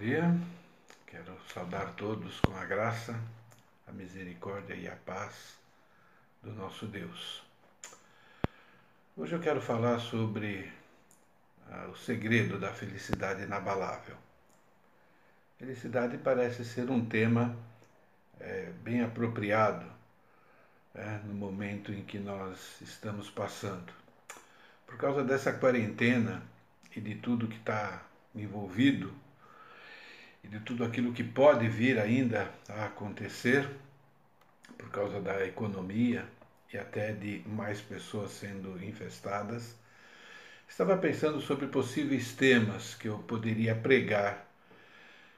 dia. Quero saudar todos com a graça, a misericórdia e a paz do nosso Deus. Hoje eu quero falar sobre ah, o segredo da felicidade inabalável. Felicidade parece ser um tema é, bem apropriado é, no momento em que nós estamos passando. Por causa dessa quarentena e de tudo que está envolvido, e de tudo aquilo que pode vir ainda a acontecer por causa da economia e até de mais pessoas sendo infestadas, estava pensando sobre possíveis temas que eu poderia pregar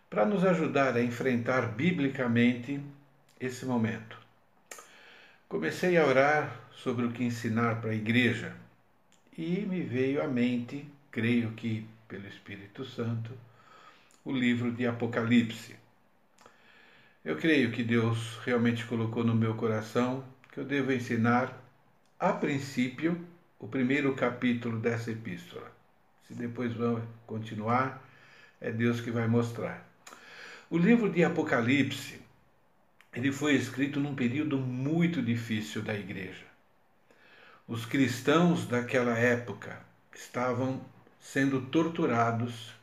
para nos ajudar a enfrentar biblicamente esse momento. Comecei a orar sobre o que ensinar para a igreja e me veio à mente, creio que pelo Espírito Santo, o livro de Apocalipse. Eu creio que Deus realmente colocou no meu coração que eu devo ensinar, a princípio, o primeiro capítulo dessa epístola. Se depois vão continuar, é Deus que vai mostrar. O livro de Apocalipse, ele foi escrito num período muito difícil da igreja. Os cristãos daquela época estavam sendo torturados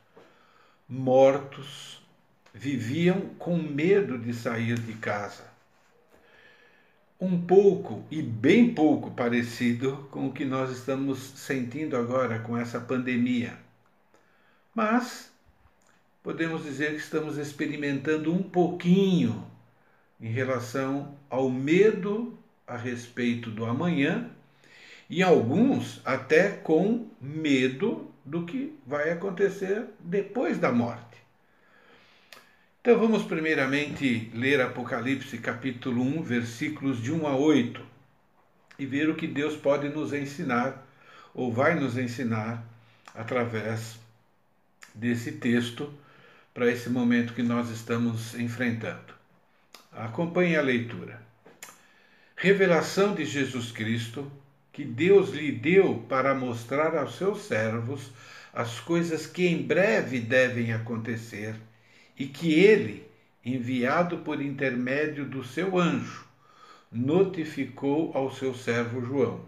mortos, viviam com medo de sair de casa. Um pouco e bem pouco parecido com o que nós estamos sentindo agora com essa pandemia. Mas podemos dizer que estamos experimentando um pouquinho em relação ao medo a respeito do amanhã e alguns até com medo do que vai acontecer depois da morte. Então vamos primeiramente ler Apocalipse capítulo 1, versículos de 1 a 8 e ver o que Deus pode nos ensinar ou vai nos ensinar através desse texto para esse momento que nós estamos enfrentando. Acompanhe a leitura. Revelação de Jesus Cristo que Deus lhe deu para mostrar aos seus servos as coisas que em breve devem acontecer e que ele, enviado por intermédio do seu anjo, notificou ao seu servo João,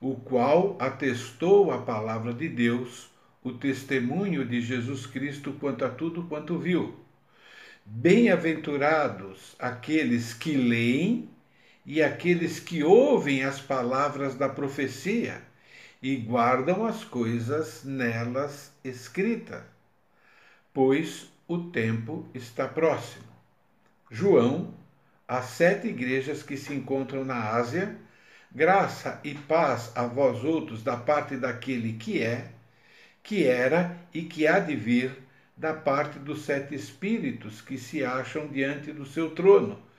o qual atestou a palavra de Deus, o testemunho de Jesus Cristo quanto a tudo quanto viu. Bem-aventurados aqueles que leem e aqueles que ouvem as palavras da profecia e guardam as coisas nelas escritas, pois o tempo está próximo. João, às sete igrejas que se encontram na Ásia, graça e paz a vós outros da parte daquele que é, que era e que há de vir, da parte dos sete espíritos que se acham diante do seu trono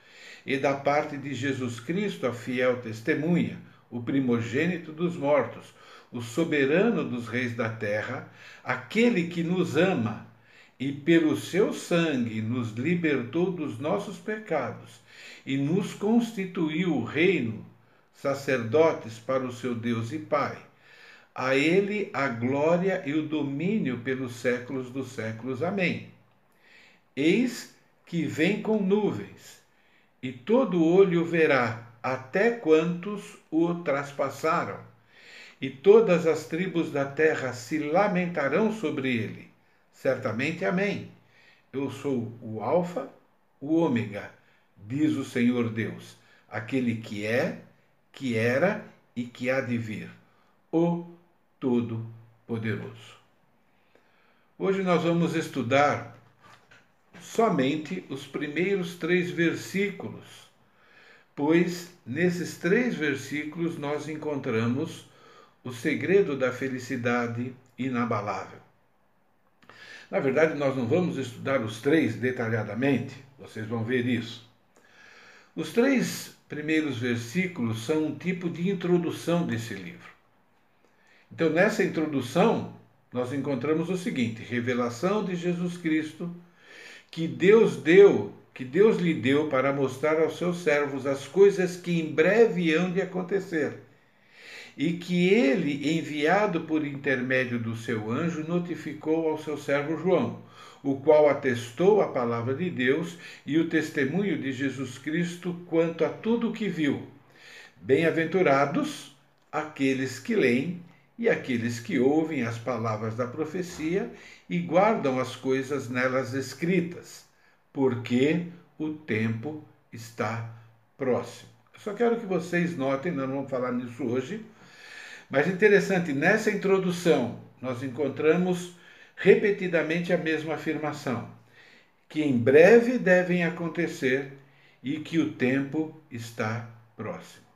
e da parte de Jesus Cristo, a fiel testemunha, o primogênito dos mortos, o soberano dos reis da terra, aquele que nos ama e pelo seu sangue nos libertou dos nossos pecados e nos constituiu o reino, sacerdotes para o seu Deus e Pai. A ele a glória e o domínio pelos séculos dos séculos. Amém. Eis que vem com nuvens e todo olho verá, até quantos o traspassaram, e todas as tribos da terra se lamentarão sobre ele. Certamente, amém. Eu sou o Alfa, o Ômega, diz o Senhor Deus, aquele que é, que era e que há de vir, o Todo-Poderoso. Hoje nós vamos estudar somente os primeiros três versículos, pois nesses três versículos nós encontramos o segredo da felicidade inabalável. Na verdade, nós não vamos estudar os três detalhadamente, vocês vão ver isso. Os três primeiros versículos são um tipo de introdução desse livro. Então, nessa introdução, nós encontramos o seguinte: revelação de Jesus Cristo que Deus deu, que Deus lhe deu para mostrar aos seus servos as coisas que em breve hão de acontecer. E que ele, enviado por intermédio do seu anjo, notificou ao seu servo João, o qual atestou a palavra de Deus e o testemunho de Jesus Cristo quanto a tudo o que viu. Bem-aventurados aqueles que leem e aqueles que ouvem as palavras da profecia e guardam as coisas nelas escritas, porque o tempo está próximo. Só quero que vocês notem, nós não vamos falar nisso hoje, mas interessante, nessa introdução nós encontramos repetidamente a mesma afirmação, que em breve devem acontecer e que o tempo está próximo.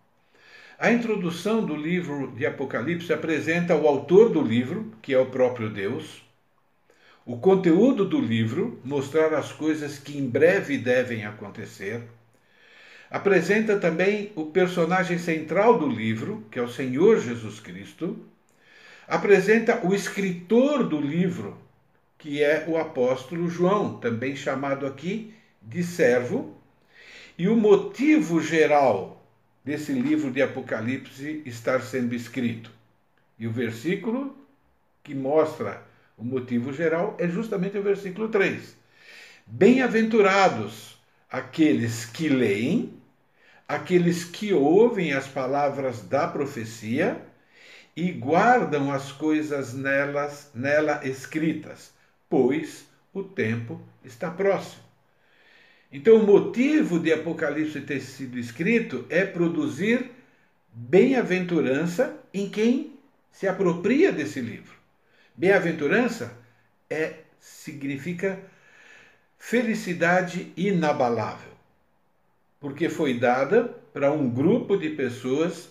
A introdução do livro de Apocalipse apresenta o autor do livro, que é o próprio Deus, o conteúdo do livro, mostrar as coisas que em breve devem acontecer. Apresenta também o personagem central do livro, que é o Senhor Jesus Cristo. Apresenta o escritor do livro, que é o apóstolo João, também chamado aqui de servo, e o motivo geral desse livro de Apocalipse estar sendo escrito. E o versículo que mostra o motivo geral é justamente o versículo 3. Bem-aventurados aqueles que leem, aqueles que ouvem as palavras da profecia e guardam as coisas nelas, nela escritas, pois o tempo está próximo. Então, o motivo de Apocalipse ter sido escrito é produzir bem-aventurança em quem se apropria desse livro. Bem-aventurança é significa felicidade inabalável, porque foi dada para um grupo de pessoas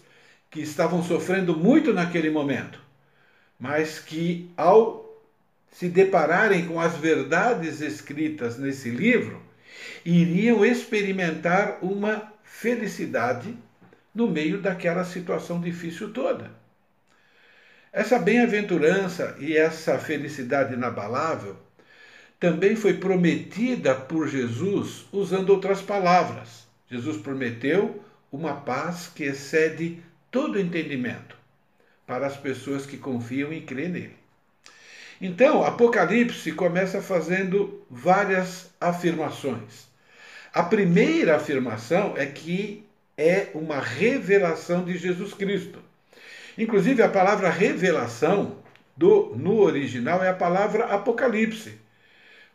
que estavam sofrendo muito naquele momento, mas que ao se depararem com as verdades escritas nesse livro, iriam experimentar uma felicidade no meio daquela situação difícil toda. Essa bem-aventurança e essa felicidade inabalável também foi prometida por Jesus usando outras palavras. Jesus prometeu uma paz que excede todo entendimento para as pessoas que confiam e creem nele. Então, Apocalipse começa fazendo várias afirmações. A primeira afirmação é que é uma revelação de Jesus Cristo. Inclusive, a palavra revelação do, no original é a palavra Apocalipse.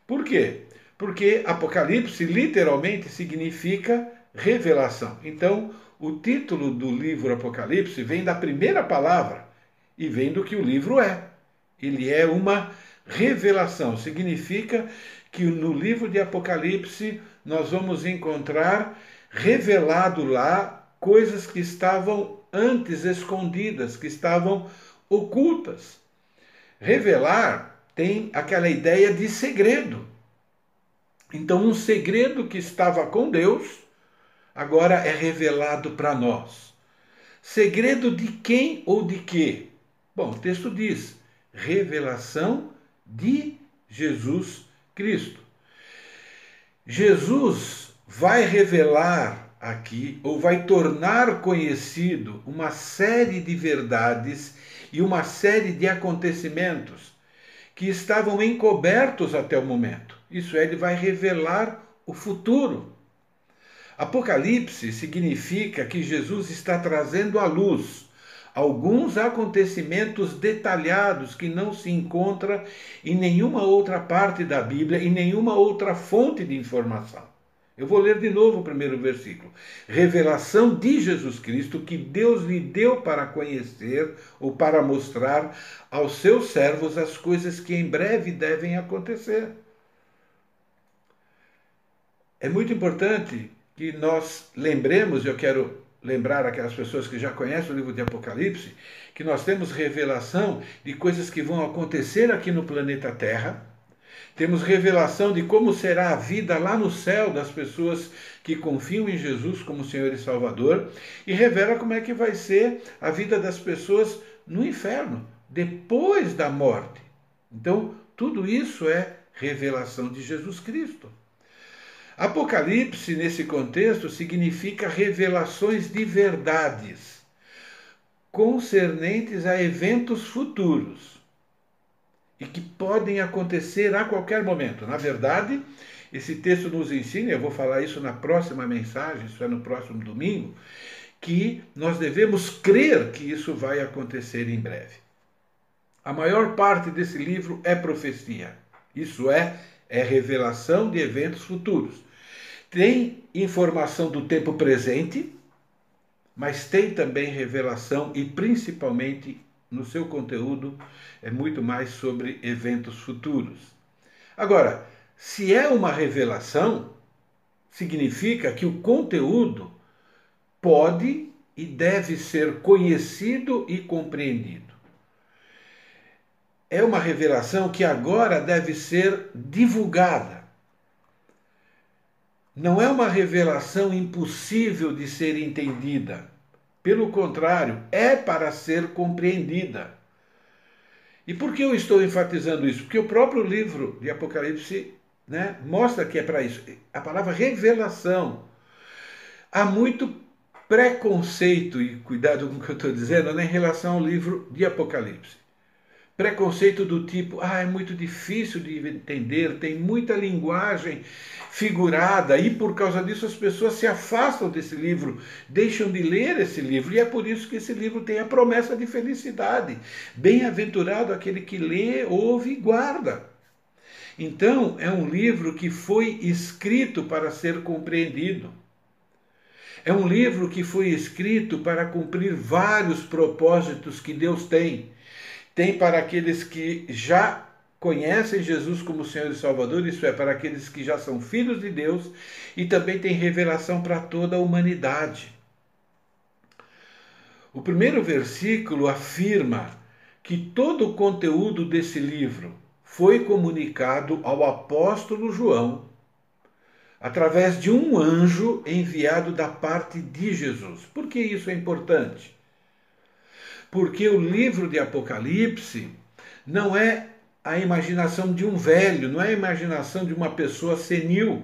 Por quê? Porque Apocalipse literalmente significa revelação. Então, o título do livro Apocalipse vem da primeira palavra e vem do que o livro é. Ele é uma revelação, significa que no livro de Apocalipse nós vamos encontrar revelado lá coisas que estavam antes escondidas, que estavam ocultas. Revelar tem aquela ideia de segredo. Então, um segredo que estava com Deus agora é revelado para nós. Segredo de quem ou de quê? Bom, o texto diz: revelação de Jesus Cristo. Jesus vai revelar aqui, ou vai tornar conhecido, uma série de verdades e uma série de acontecimentos que estavam encobertos até o momento. Isso é, ele vai revelar o futuro. Apocalipse significa que Jesus está trazendo à luz alguns acontecimentos detalhados que não se encontra em nenhuma outra parte da Bíblia, em nenhuma outra fonte de informação. Eu vou ler de novo o primeiro versículo. Revelação de Jesus Cristo que Deus lhe deu para conhecer ou para mostrar aos seus servos as coisas que em breve devem acontecer. É muito importante que nós lembremos, eu quero lembrar aquelas pessoas que já conhecem o livro de Apocalipse, que nós temos revelação de coisas que vão acontecer aqui no planeta Terra. Temos revelação de como será a vida lá no céu das pessoas que confiam em Jesus como Senhor e Salvador, e revela como é que vai ser a vida das pessoas no inferno, depois da morte. Então, tudo isso é revelação de Jesus Cristo. Apocalipse, nesse contexto, significa revelações de verdades concernentes a eventos futuros. e que podem acontecer a qualquer momento. Na verdade, esse texto nos ensina, eu vou falar isso na próxima mensagem, isso é no próximo domingo, que nós devemos crer que isso vai acontecer em breve. A maior parte desse livro é profecia. Isso é, é revelação de eventos futuros. Tem informação do tempo presente, mas tem também revelação e principalmente no seu conteúdo é muito mais sobre eventos futuros. Agora, se é uma revelação, significa que o conteúdo pode e deve ser conhecido e compreendido. É uma revelação que agora deve ser divulgada. Não é uma revelação impossível de ser entendida. Pelo contrário, é para ser compreendida. E por que eu estou enfatizando isso? Porque o próprio livro de Apocalipse né, mostra que é para isso. A palavra revelação. Há muito preconceito, e cuidado com o que eu estou dizendo, né, em relação ao livro de Apocalipse. Preconceito do tipo, ah, é muito difícil de entender, tem muita linguagem figurada, e por causa disso as pessoas se afastam desse livro, deixam de ler esse livro, e é por isso que esse livro tem a promessa de felicidade. Bem-aventurado aquele que lê, ouve e guarda. Então, é um livro que foi escrito para ser compreendido. É um livro que foi escrito para cumprir vários propósitos que Deus tem tem para aqueles que já conhecem Jesus como Senhor e Salvador, isso é, para aqueles que já são filhos de Deus, e também tem revelação para toda a humanidade. O primeiro versículo afirma que todo o conteúdo desse livro foi comunicado ao apóstolo João através de um anjo enviado da parte de Jesus. Por que isso é importante? Porque o livro de Apocalipse não é a imaginação de um velho, não é a imaginação de uma pessoa senil.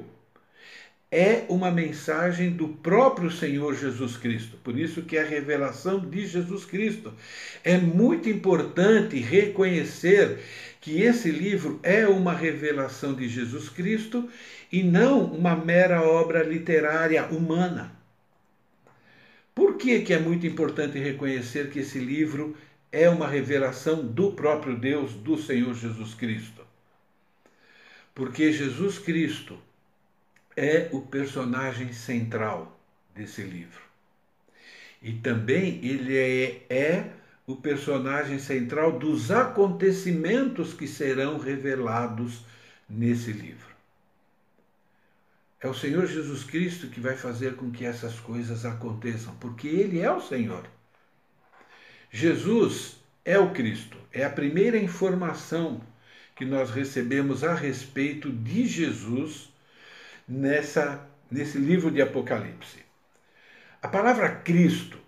É uma mensagem do próprio Senhor Jesus Cristo. Por isso que é a revelação de Jesus Cristo. É muito importante reconhecer que esse livro é uma revelação de Jesus Cristo e não uma mera obra literária humana. Por que, que é muito importante reconhecer que esse livro é uma revelação do próprio Deus, do Senhor Jesus Cristo? Porque Jesus Cristo é o personagem central desse livro. E também ele é, é o personagem central dos acontecimentos que serão revelados nesse livro. É o Senhor Jesus Cristo que vai fazer com que essas coisas aconteçam, porque Ele é o Senhor. Jesus é o Cristo, é a primeira informação que nós recebemos a respeito de Jesus nessa, nesse livro de Apocalipse. A palavra Cristo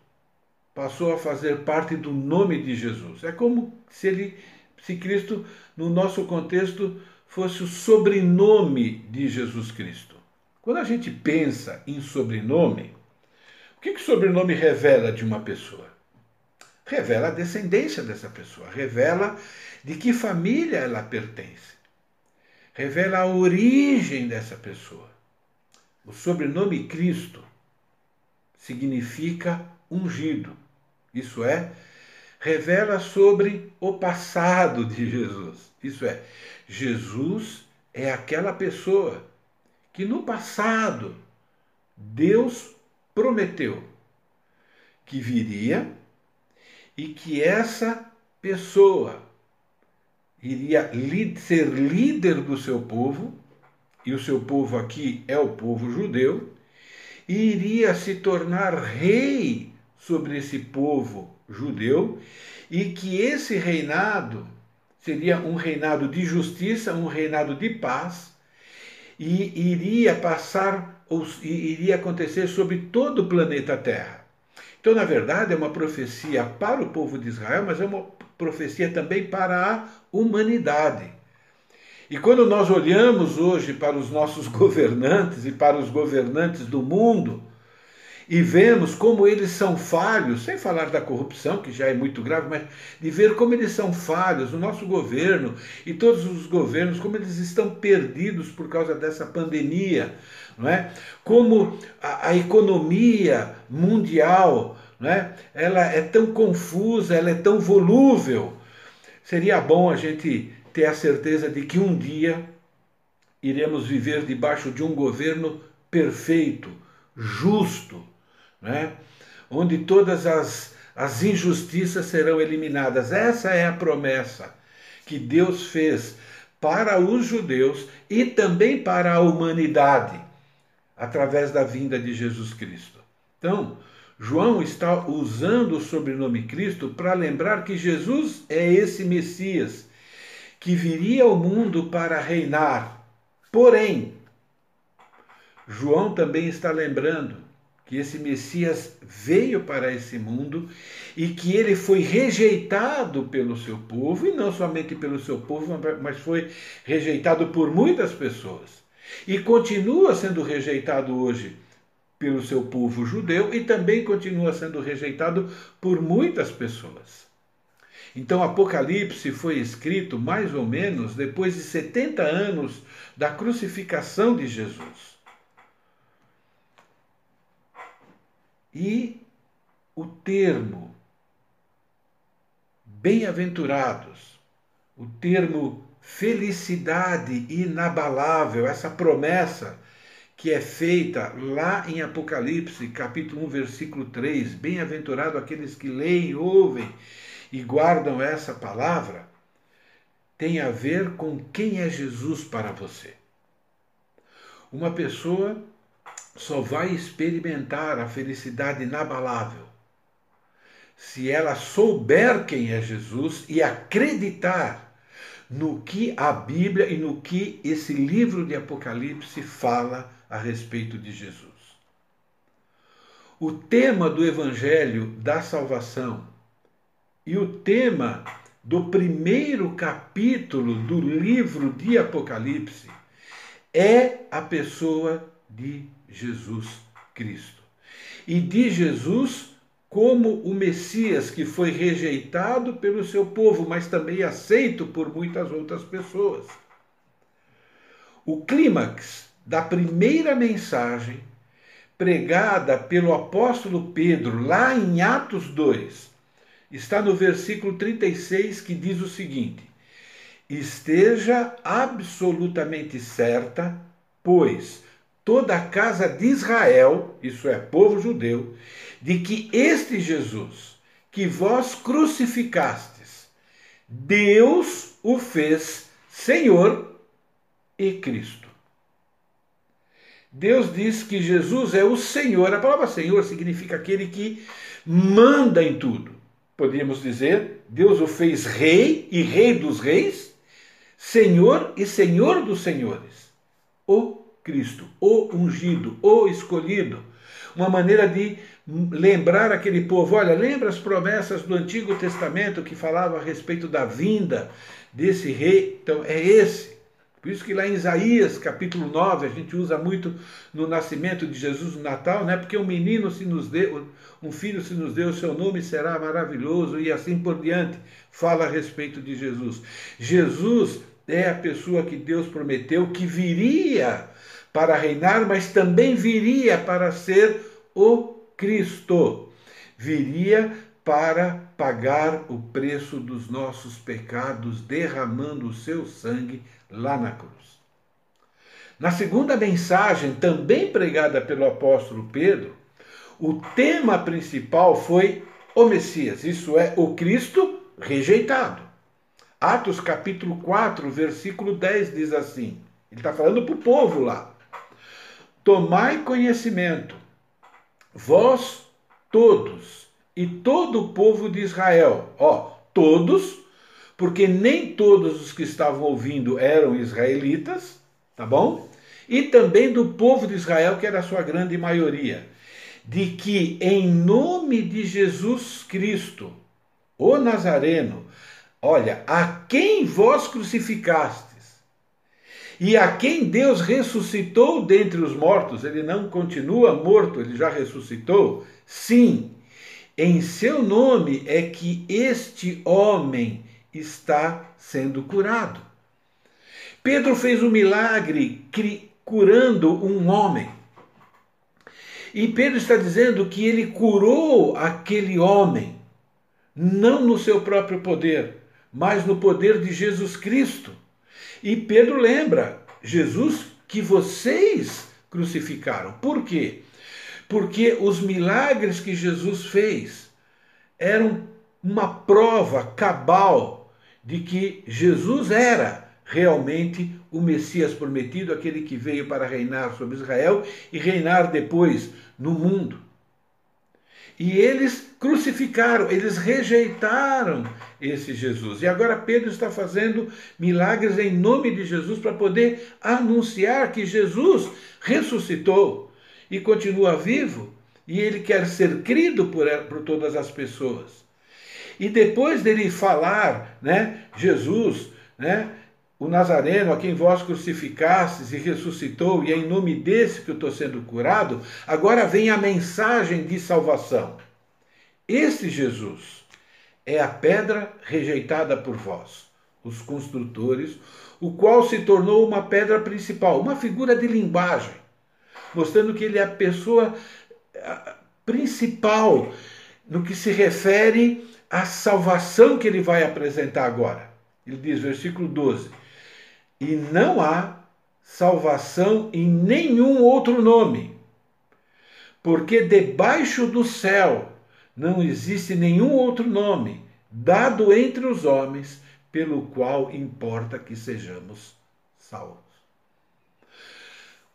passou a fazer parte do nome de Jesus. É como se ele, se Cristo, no nosso contexto, fosse o sobrenome de Jesus Cristo. Quando a gente pensa em sobrenome, o que, que sobrenome revela de uma pessoa? Revela a descendência dessa pessoa, revela de que família ela pertence, revela a origem dessa pessoa. O sobrenome Cristo significa ungido, isso é, revela sobre o passado de Jesus. Isso é, Jesus é aquela pessoa que no passado Deus prometeu que viria e que essa pessoa iria ser líder do seu povo, e o seu povo aqui é o povo judeu, e iria se tornar rei sobre esse povo judeu, e que esse reinado seria um reinado de justiça, um reinado de paz, e iria passar, ou iria acontecer sobre todo o planeta Terra. Então, na verdade, é uma profecia para o povo de Israel, mas é uma profecia também para a humanidade. E quando nós olhamos hoje para os nossos governantes e para os governantes do mundo, e vemos como eles são falhos, sem falar da corrupção, que já é muito grave, mas de ver como eles são falhos, o nosso governo e todos os governos, como eles estão perdidos por causa dessa pandemia, não é? Como a, a economia mundial, não é? Ela é tão confusa, ela é tão volúvel. Seria bom a gente ter a certeza de que um dia iremos viver debaixo de um governo perfeito, justo, né? onde todas as, as injustiças serão eliminadas. Essa é a promessa que Deus fez para os judeus e também para a humanidade, através da vinda de Jesus Cristo. Então, João está usando o sobrenome Cristo para lembrar que Jesus é esse Messias que viria ao mundo para reinar. Porém, João também está lembrando que esse Messias veio para esse mundo e que ele foi rejeitado pelo seu povo, e não somente pelo seu povo, mas foi rejeitado por muitas pessoas. E continua sendo rejeitado hoje pelo seu povo judeu e também continua sendo rejeitado por muitas pessoas. Então, Apocalipse foi escrito mais ou menos depois de 70 anos da crucificação de Jesus. E o termo bem-aventurados, o termo felicidade inabalável, essa promessa que é feita lá em Apocalipse, capítulo 1, versículo 3, bem-aventurado aqueles que leem, ouvem e guardam essa palavra, tem a ver com quem é Jesus para você. Uma pessoa só vai experimentar a felicidade inabalável se ela souber quem é Jesus e acreditar no que a Bíblia e no que esse livro de Apocalipse fala a respeito de Jesus. O tema do Evangelho da Salvação e o tema do primeiro capítulo do livro de Apocalipse é a pessoa de Jesus Cristo. E de Jesus como o Messias que foi rejeitado pelo seu povo, mas também aceito por muitas outras pessoas. O clímax da primeira mensagem pregada pelo apóstolo Pedro lá em Atos 2 está no versículo 36 que diz o seguinte: Esteja absolutamente certa, pois toda a casa de Israel, isso é, povo judeu, de que este Jesus, que vós crucificastes, Deus o fez Senhor e Cristo. Deus diz que Jesus é o Senhor. A palavra Senhor significa aquele que manda em tudo. Podríamos dizer, Deus o fez Rei e Rei dos Reis, Senhor e Senhor dos Senhores. O Cristo, o ungido, o escolhido. Uma maneira de lembrar aquele povo: olha, lembra as promessas do Antigo Testamento que falavam a respeito da vinda desse rei? Então, é esse. Por isso que lá em Isaías, capítulo 9, a gente usa muito no nascimento de Jesus no Natal, né? Porque um menino se nos deu, um filho se nos deu, seu nome será maravilhoso e assim por diante. Fala a respeito de Jesus. Jesus é a pessoa que Deus prometeu que viria para reinar, mas também viria para ser o Cristo. Viria para pagar o preço dos nossos pecados, derramando o seu sangue lá na cruz. Na segunda mensagem, também pregada pelo apóstolo Pedro, o tema principal foi o Messias, isso é, o Cristo rejeitado. Atos capítulo 4, versículo 10 diz assim: ele está falando para o povo lá. Tomai conhecimento, vós todos e todo o povo de Israel. Ó, todos, porque nem todos os que estavam ouvindo eram israelitas, tá bom? E também do povo de Israel, que era a sua grande maioria, de que em nome de Jesus Cristo, o Nazareno, olha, a quem vós crucificastes, e a quem Deus ressuscitou dentre os mortos, ele não continua morto, ele já ressuscitou? Sim, em seu nome é que este homem está sendo curado. Pedro fez um milagre curando um homem. E Pedro está dizendo que ele curou aquele homem, não no seu próprio poder, mas no poder de Jesus Cristo. E Pedro lembra: Jesus que vocês crucificaram. Por quê? Porque os milagres que Jesus fez eram uma prova cabal de que Jesus era realmente o Messias prometido, aquele que veio para reinar sobre Israel e reinar depois no mundo. E eles crucificaram, eles rejeitaram esse Jesus. E agora Pedro está fazendo milagres em nome de Jesus para poder anunciar que Jesus ressuscitou e continua vivo e ele quer ser crido por, por todas as pessoas. E depois dele falar, né, Jesus, né, o Nazareno, a quem vós crucificastes e ressuscitou, e é em nome desse que eu estou sendo curado, agora vem a mensagem de salvação. Este Jesus é a pedra rejeitada por vós, os construtores, o qual se tornou uma pedra principal, uma figura de linguagem, mostrando que ele é a pessoa principal no que se refere à salvação que ele vai apresentar agora. Ele diz, versículo 12: e não há salvação em nenhum outro nome, porque debaixo do céu não existe nenhum outro nome dado entre os homens pelo qual importa que sejamos salvos.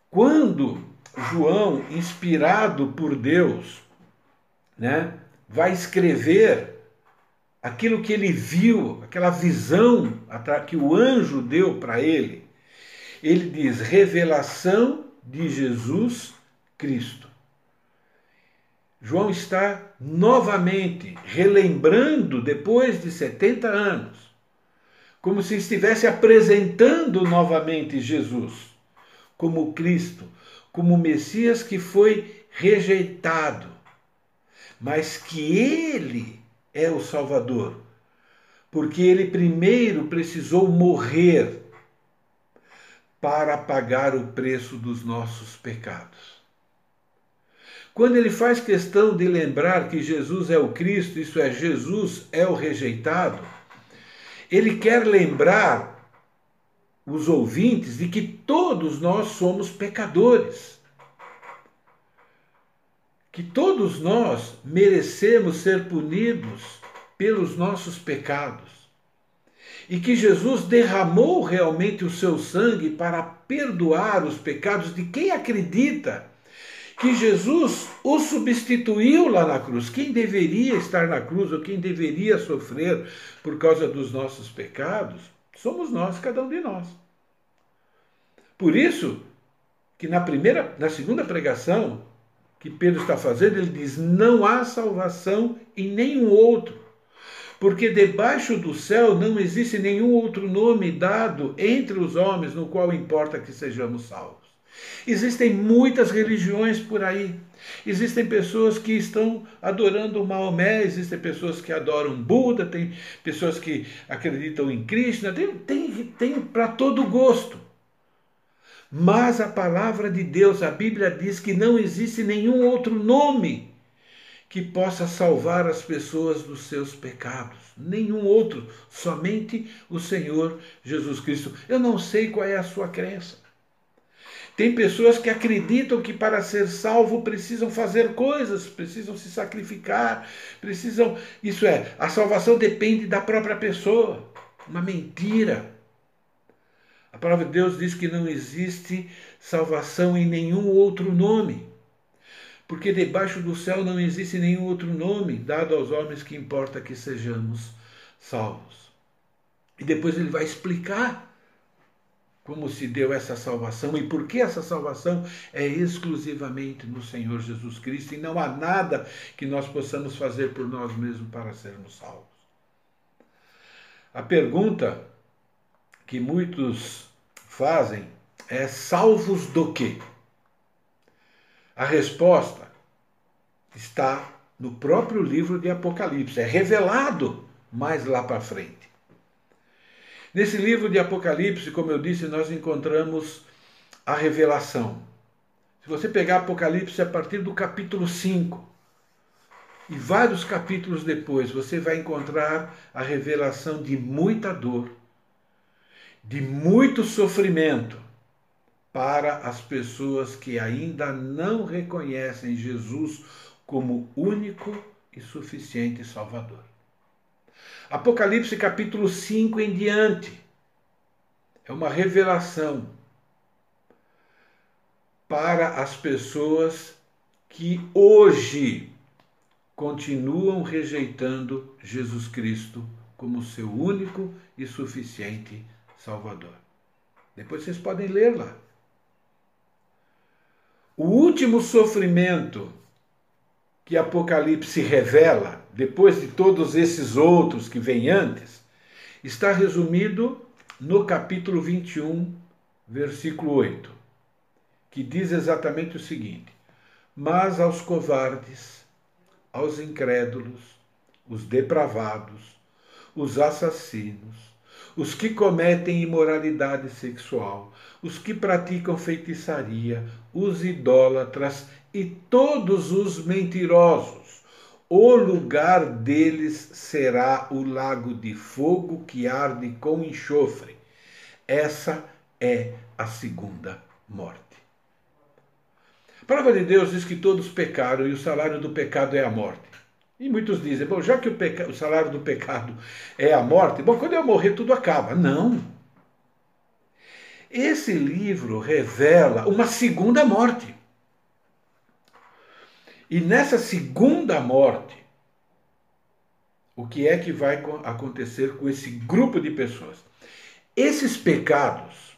Quando João, inspirado por Deus, né, vai escrever aquilo que ele viu, aquela visão que o anjo deu para ele. Ele diz: revelação de Jesus Cristo. João está novamente relembrando, depois de 70 anos, como se estivesse apresentando novamente Jesus como Cristo, como Messias que foi rejeitado, mas que ele é o Salvador, porque ele primeiro precisou morrer para pagar o preço dos nossos pecados. Quando ele faz questão de lembrar que Jesus é o Cristo, isso é, Jesus é o rejeitado, ele quer lembrar os ouvintes de que todos nós somos pecadores. Que todos nós merecemos ser punidos pelos nossos pecados. E que Jesus derramou realmente o seu sangue para perdoar os pecados de quem acredita que Jesus o substituiu lá na cruz. Quem deveria estar na cruz ou quem deveria sofrer por causa dos nossos pecados somos nós, cada um de nós. Por isso que na primeira, na segunda pregação, que Pedro está fazendo, ele diz: não há salvação em nenhum outro, porque debaixo do céu não existe nenhum outro nome dado entre os homens no qual importa que sejamos salvos. Existem muitas religiões por aí. Existem pessoas que estão adorando Maomé, existem pessoas que adoram Buda, tem pessoas que acreditam em Krishna, tem, tem, tem para todo gosto. Mas a palavra de Deus, a Bíblia diz que não existe nenhum outro nome que possa salvar as pessoas dos seus pecados. Nenhum outro, somente o Senhor Jesus Cristo. Eu não sei qual é a sua crença. Tem pessoas que acreditam que para ser salvo precisam fazer coisas, precisam se sacrificar, precisam. Isso é, a salvação depende da própria pessoa. Uma mentira. A palavra de Deus diz que não existe salvação em nenhum outro nome. Porque debaixo do céu não existe nenhum outro nome dado aos homens que importa que sejamos salvos. E depois ele vai explicar como se deu essa salvação e por que essa salvação é exclusivamente no Senhor Jesus Cristo e não há nada que nós possamos fazer por nós mesmos para sermos salvos. A pergunta que muitos fazem é salvos do quê? A resposta está no próprio livro de Apocalipse, é revelado mais lá para frente. Nesse livro de Apocalipse, como eu disse, nós encontramos a revelação. Se você pegar Apocalipse a partir do capítulo 5 e vários capítulos depois, você vai encontrar a revelação de muita dor, de muito sofrimento para as pessoas que ainda não reconhecem Jesus como único e suficiente Salvador. Apocalipse capítulo 5 em diante é uma revelação para as pessoas que hoje continuam rejeitando Jesus Cristo como seu único e suficiente Salvador. Depois vocês podem ler lá. O último sofrimento que Apocalipse revela, depois de todos esses outros que vêm antes, está resumido no capítulo 21, versículo 8, que diz exatamente o seguinte: Mas aos covardes, aos incrédulos, os depravados, os assassinos, os que cometem imoralidade sexual, os que praticam feitiçaria, os idólatras e todos os mentirosos. O lugar deles será o lago de fogo que arde com enxofre. Essa é a segunda morte. A palavra de Deus diz que todos pecaram e o salário do pecado é a morte. E muitos dizem, bom, já que o, peca... o salário do pecado é a morte, bom, quando eu morrer tudo acaba. Não. Esse livro revela uma segunda morte. E nessa segunda morte, o que é que vai acontecer com esse grupo de pessoas? Esses pecados,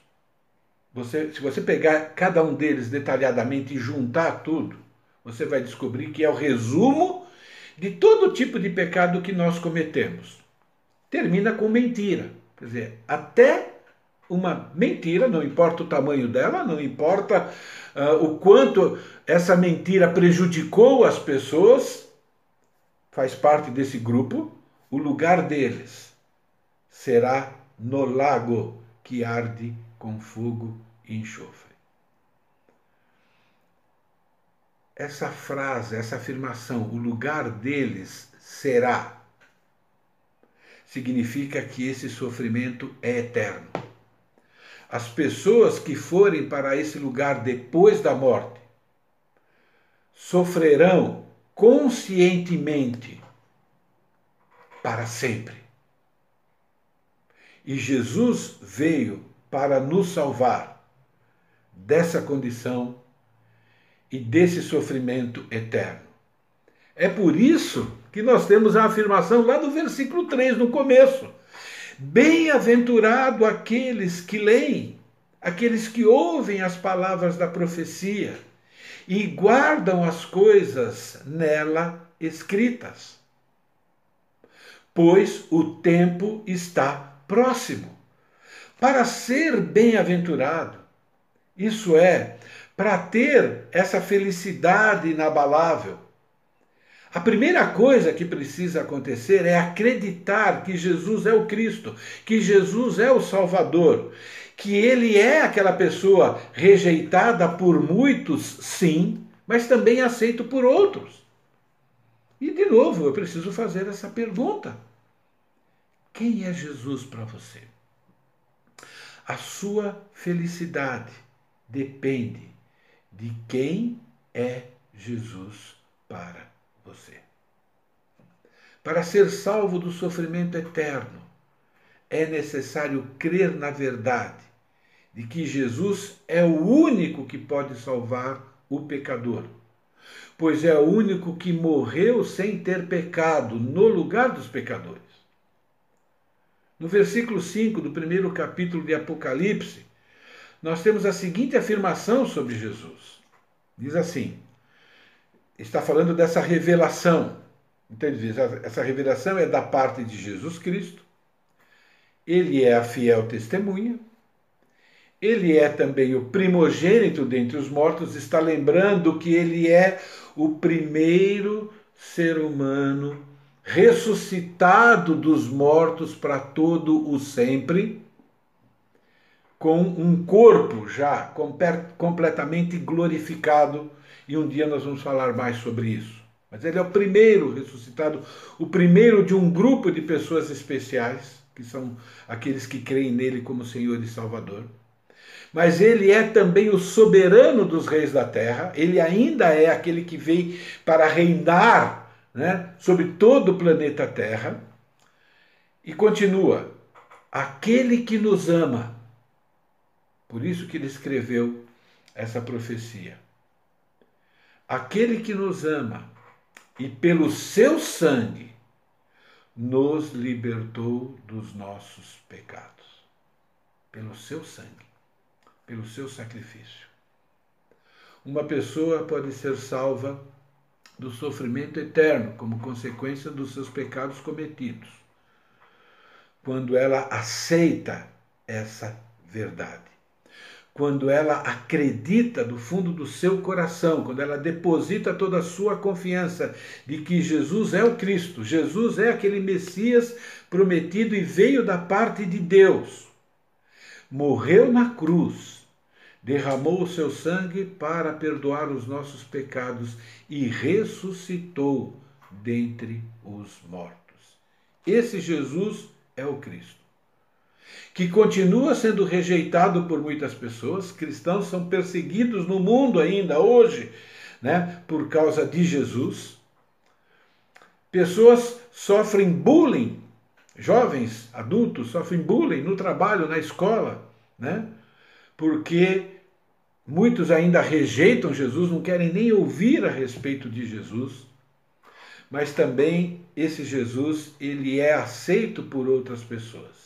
você, se você pegar cada um deles detalhadamente e juntar tudo, você vai descobrir que é o resumo de todo tipo de pecado que nós cometemos. Termina com mentira. Quer dizer, até uma mentira, não importa o tamanho dela, não importa uh, o quanto essa mentira prejudicou as pessoas, faz parte desse grupo, o lugar deles será no lago que arde com fogo e enxofre. Essa frase, essa afirmação, o lugar deles será, significa que esse sofrimento é eterno as pessoas que forem para esse lugar depois da morte sofrerão conscientemente para sempre. E Jesus veio para nos salvar dessa condição e desse sofrimento eterno. É por isso que nós temos a afirmação lá do versículo 3, no começo. Bem-aventurado aqueles que leem, aqueles que ouvem as palavras da profecia e guardam as coisas nela escritas. Pois o tempo está próximo. Para ser bem-aventurado, isso é, para ter essa felicidade inabalável, a primeira coisa que precisa acontecer é acreditar que Jesus é o Cristo, que Jesus é o Salvador, que ele é aquela pessoa rejeitada por muitos, sim, mas também aceito por outros. E de novo, eu preciso fazer essa pergunta: quem é Jesus para você? A sua felicidade depende de quem é Jesus para você. Para ser salvo do sofrimento eterno, é necessário crer na verdade de que Jesus é o único que pode salvar o pecador, pois é o único que morreu sem ter pecado no lugar dos pecadores. No versículo 5 do primeiro capítulo de Apocalipse, nós temos a seguinte afirmação sobre Jesus. Diz assim: está falando dessa revelação. Então ele diz: essa revelação é da parte de Jesus Cristo, ele é a fiel testemunha, ele é também o primogênito dentre os mortos, está lembrando que ele é o primeiro ser humano ressuscitado dos mortos para todo o sempre, com um corpo já completamente glorificado, e um dia nós vamos falar mais sobre isso. Mas ele é o primeiro ressuscitado, o primeiro de um grupo de pessoas especiais, que são aqueles que creem nele como Senhor e Salvador. Mas ele é também o soberano dos reis da terra, ele ainda é aquele que veio para reinar né, sobre todo o planeta Terra. E continua: aquele que nos ama. Por isso que ele escreveu essa profecia. Aquele que nos ama e pelo seu sangue nos libertou dos nossos pecados. Pelo seu sangue, pelo seu sacrifício. Uma pessoa pode ser salva do sofrimento eterno como consequência dos seus pecados cometidos, quando ela aceita essa verdade quando ela acredita do fundo do seu coração, quando ela deposita toda a sua confiança de que Jesus é o Cristo, Jesus é aquele Messias prometido e veio da parte de Deus. Morreu na cruz, derramou o seu sangue para perdoar os nossos pecados e ressuscitou dentre os mortos. Esse Jesus é o Cristo que continua sendo rejeitado por muitas pessoas. Cristãos são perseguidos no mundo ainda hoje, né, por causa de Jesus. Pessoas sofrem bullying, jovens, adultos sofrem bullying no trabalho, na escola, né? Porque muitos ainda rejeitam Jesus, não querem nem ouvir a respeito de Jesus. Mas também esse Jesus, ele é aceito por outras pessoas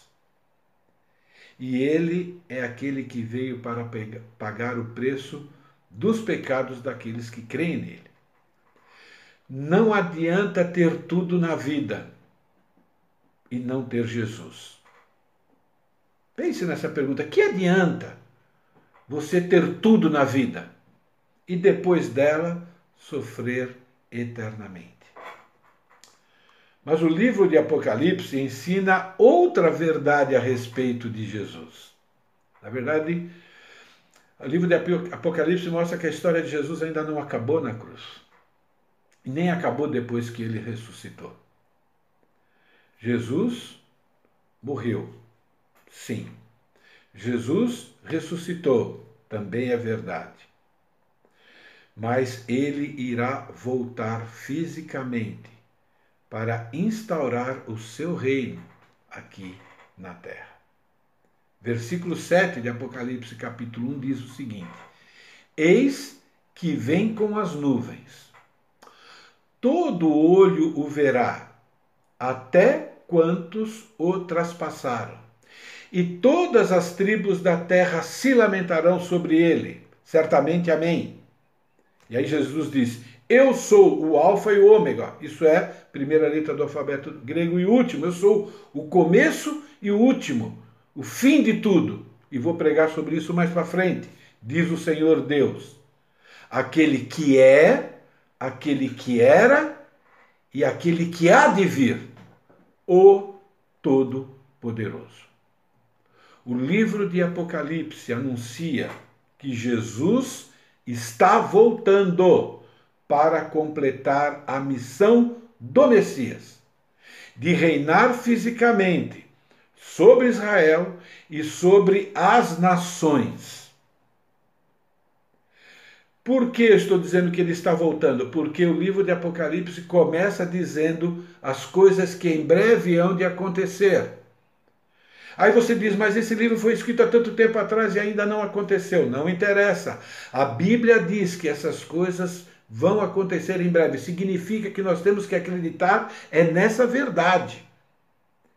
e ele é aquele que veio para pagar o preço dos pecados daqueles que creem nele. Não adianta ter tudo na vida e não ter Jesus. Pense nessa pergunta: que adianta você ter tudo na vida e depois dela sofrer eternamente? Mas o livro de Apocalipse ensina outra verdade a respeito de Jesus. Na verdade, o livro de Apocalipse mostra que a história de Jesus ainda não acabou na cruz. E nem acabou depois que ele ressuscitou. Jesus morreu. Sim. Jesus ressuscitou. Também é verdade. Mas ele irá voltar fisicamente para instaurar o seu reino aqui na terra. Versículo 7 de Apocalipse, capítulo 1, diz o seguinte: Eis que vem com as nuvens, todo olho o verá, até quantos o traspassaram, e todas as tribos da terra se lamentarão sobre ele. Certamente, amém. E aí Jesus diz: eu sou o Alfa e o Ômega. Isso é primeira letra do alfabeto grego e último. Eu sou o começo e o último, o fim de tudo. E vou pregar sobre isso mais para frente. Diz o Senhor Deus: aquele que é, aquele que era e aquele que há de vir, o Todo-Poderoso. O livro de Apocalipse anuncia que Jesus está voltando para completar a missão do Messias, de reinar fisicamente sobre Israel e sobre as nações. Por que estou dizendo que ele está voltando? Porque o livro de Apocalipse começa dizendo as coisas que em breve hão de acontecer. Aí você diz, mas esse livro foi escrito há tanto tempo atrás e ainda não aconteceu. Não interessa. A Bíblia diz que essas coisas vão acontecer em breve. Significa que nós temos que acreditar é nessa verdade.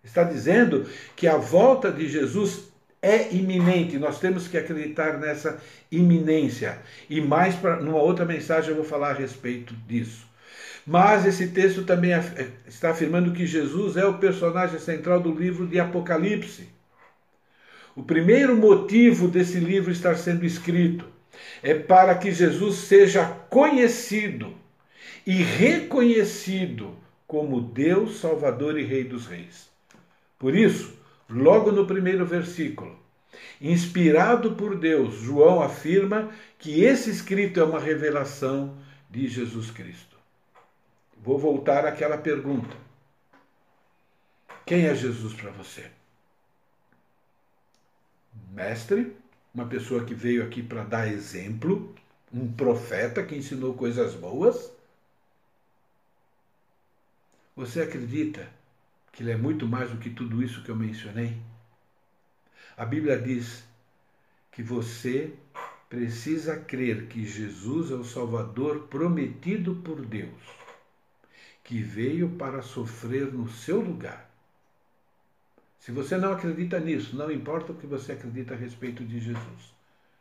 Está dizendo que a volta de Jesus é iminente. Nós temos que acreditar nessa iminência. E mais para numa outra mensagem eu vou falar a respeito disso. Mas esse texto também está afirmando que Jesus é o personagem central do livro de Apocalipse. O primeiro motivo desse livro estar sendo escrito é para que Jesus seja conhecido e reconhecido como Deus, Salvador e Rei dos Reis. Por isso, logo no primeiro versículo, inspirado por Deus, João afirma que esse escrito é uma revelação de Jesus Cristo. Vou voltar àquela pergunta: Quem é Jesus para você? Mestre, uma pessoa que veio aqui para dar exemplo, um profeta que ensinou coisas boas? Você acredita que ele é muito mais do que tudo isso que eu mencionei? A Bíblia diz que você precisa crer que Jesus é o Salvador prometido por Deus, que veio para sofrer no seu lugar. Se você não acredita nisso, não importa o que você acredita a respeito de Jesus,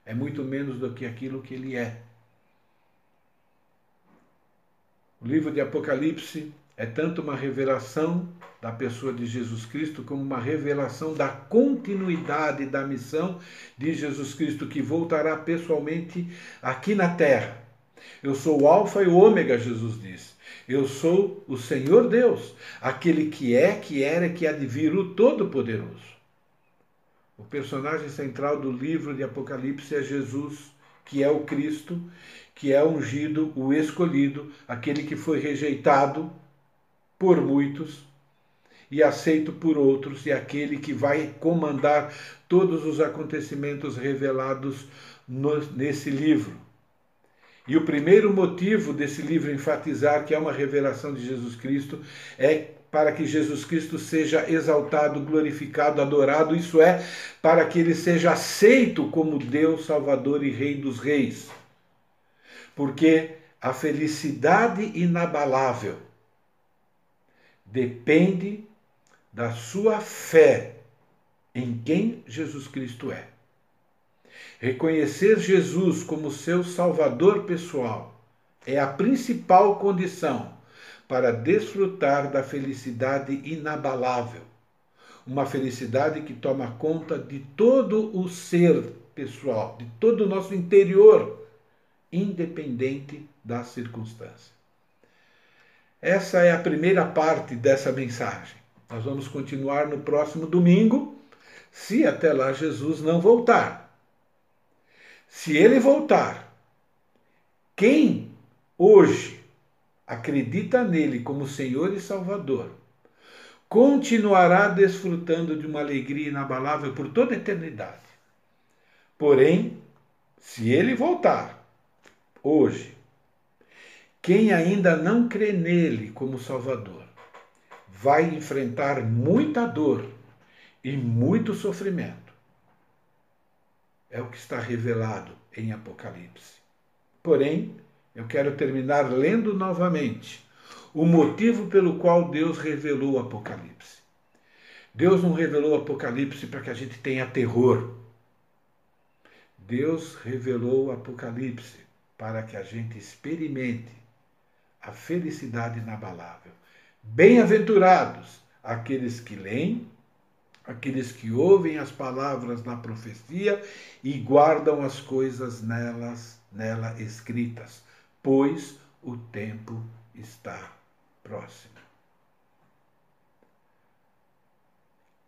é muito menos do que aquilo que ele é. O livro de Apocalipse é tanto uma revelação da pessoa de Jesus Cristo como uma revelação da continuidade da missão de Jesus Cristo que voltará pessoalmente aqui na terra. Eu sou o Alfa e o Ômega, Jesus diz. Eu sou o Senhor Deus, aquele que é, que era e que há de vir, o Todo-Poderoso. O personagem central do livro de Apocalipse é Jesus, que é o Cristo, que é ungido, o escolhido, aquele que foi rejeitado por muitos e aceito por outros, e aquele que vai comandar todos os acontecimentos revelados no, nesse livro. E o primeiro motivo desse livro enfatizar que é uma revelação de Jesus Cristo é para que Jesus Cristo seja exaltado, glorificado, adorado, isso é, para que ele seja aceito como Deus, Salvador e Rei dos Reis. Porque a felicidade inabalável depende da sua fé em quem Jesus Cristo é. Reconhecer Jesus como seu Salvador pessoal é a principal condição para desfrutar da felicidade inabalável, uma felicidade que toma conta de todo o ser pessoal, de todo o nosso interior, independente das circunstâncias. Essa é a primeira parte dessa mensagem. Nós vamos continuar no próximo domingo, se até lá Jesus não voltar. Se ele voltar, quem hoje acredita nele como Senhor e Salvador, continuará desfrutando de uma alegria inabalável por toda a eternidade. Porém, se ele voltar hoje, quem ainda não crê nele como Salvador vai enfrentar muita dor e muito sofrimento. É o que está revelado em Apocalipse. Porém, eu quero terminar lendo novamente o motivo pelo qual Deus revelou o Apocalipse. Deus não revelou o Apocalipse para que a gente tenha terror. Deus revelou o Apocalipse para que a gente experimente a felicidade inabalável. Bem-aventurados aqueles que leem, aqueles que ouvem as palavras da profecia e guardam as coisas nelas, nela escritas, pois o tempo está próximo.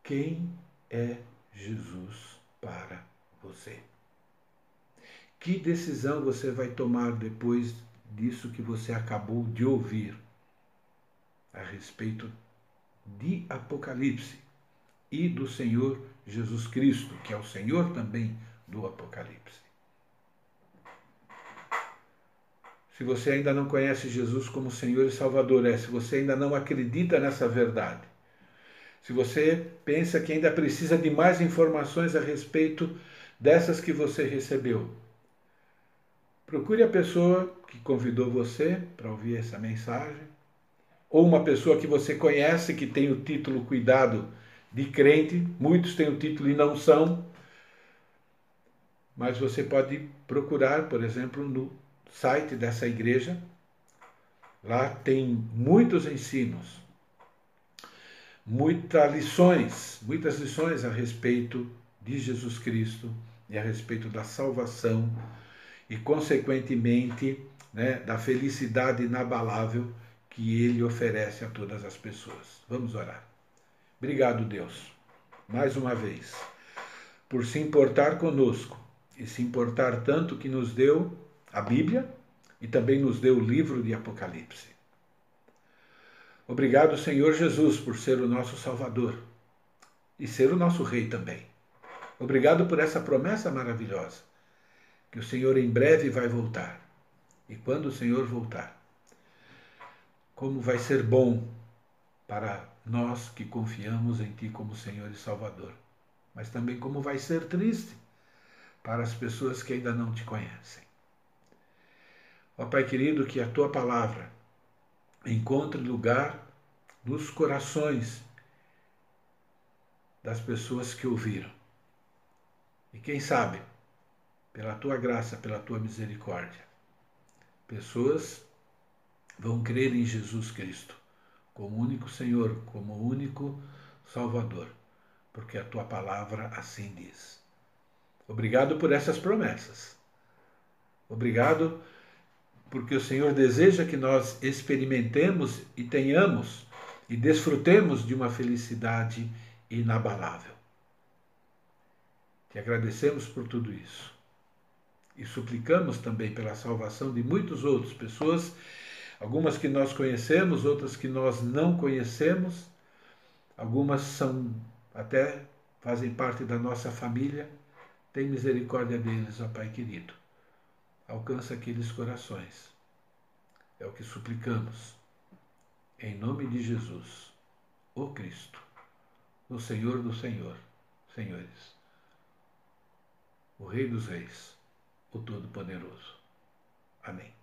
Quem é Jesus para você? Que decisão você vai tomar depois disso que você acabou de ouvir a respeito de Apocalipse e do Senhor Jesus Cristo, que é o Senhor também do Apocalipse. Se você ainda não conhece Jesus como Senhor e Salvador, é se você ainda não acredita nessa verdade, se você pensa que ainda precisa de mais informações a respeito dessas que você recebeu, Procure a pessoa que convidou você para ouvir essa mensagem, ou uma pessoa que você conhece que tem o título Cuidado de Crente, muitos têm o título e não são, mas você pode procurar, por exemplo, no site dessa igreja. Lá tem muitos ensinos, muitas lições, muitas lições a respeito de Jesus Cristo e a respeito da salvação e, consequentemente, né, da felicidade inabalável que Ele oferece a todas as pessoas. Vamos orar. Obrigado, Deus, mais uma vez, por se importar conosco e se importar tanto que nos deu a Bíblia e também nos deu o livro de Apocalipse. Obrigado, Senhor Jesus, por ser o nosso Salvador e ser o nosso Rei também. Obrigado por essa promessa maravilhosa, que o Senhor em breve vai voltar. E quando o Senhor voltar, como vai ser bom para nós que confiamos em Ti como Senhor e Salvador, mas também como vai ser triste para as pessoas que ainda não te conhecem. Ó Pai querido, que a Tua palavra encontre lugar nos corações das pessoas que ouviram. E quem sabe, pela tua graça, pela tua misericórdia, pessoas vão crer em Jesus Cristo como único Senhor, como único Salvador, porque a tua palavra assim diz. Obrigado por essas promessas. Obrigado porque o Senhor deseja que nós experimentemos e tenhamos e desfrutemos de uma felicidade inabalável. Te agradecemos por tudo isso e suplicamos também pela salvação de muitas outras pessoas, algumas que nós conhecemos, outras que nós não conhecemos, algumas são até fazem parte da nossa família. Tem misericórdia deles, ó Pai querido alcança aqueles corações. É o que suplicamos. Em nome de Jesus, o Cristo, o Senhor do Senhor, senhores, o Rei dos Reis, o Todo-Poderoso. Amém.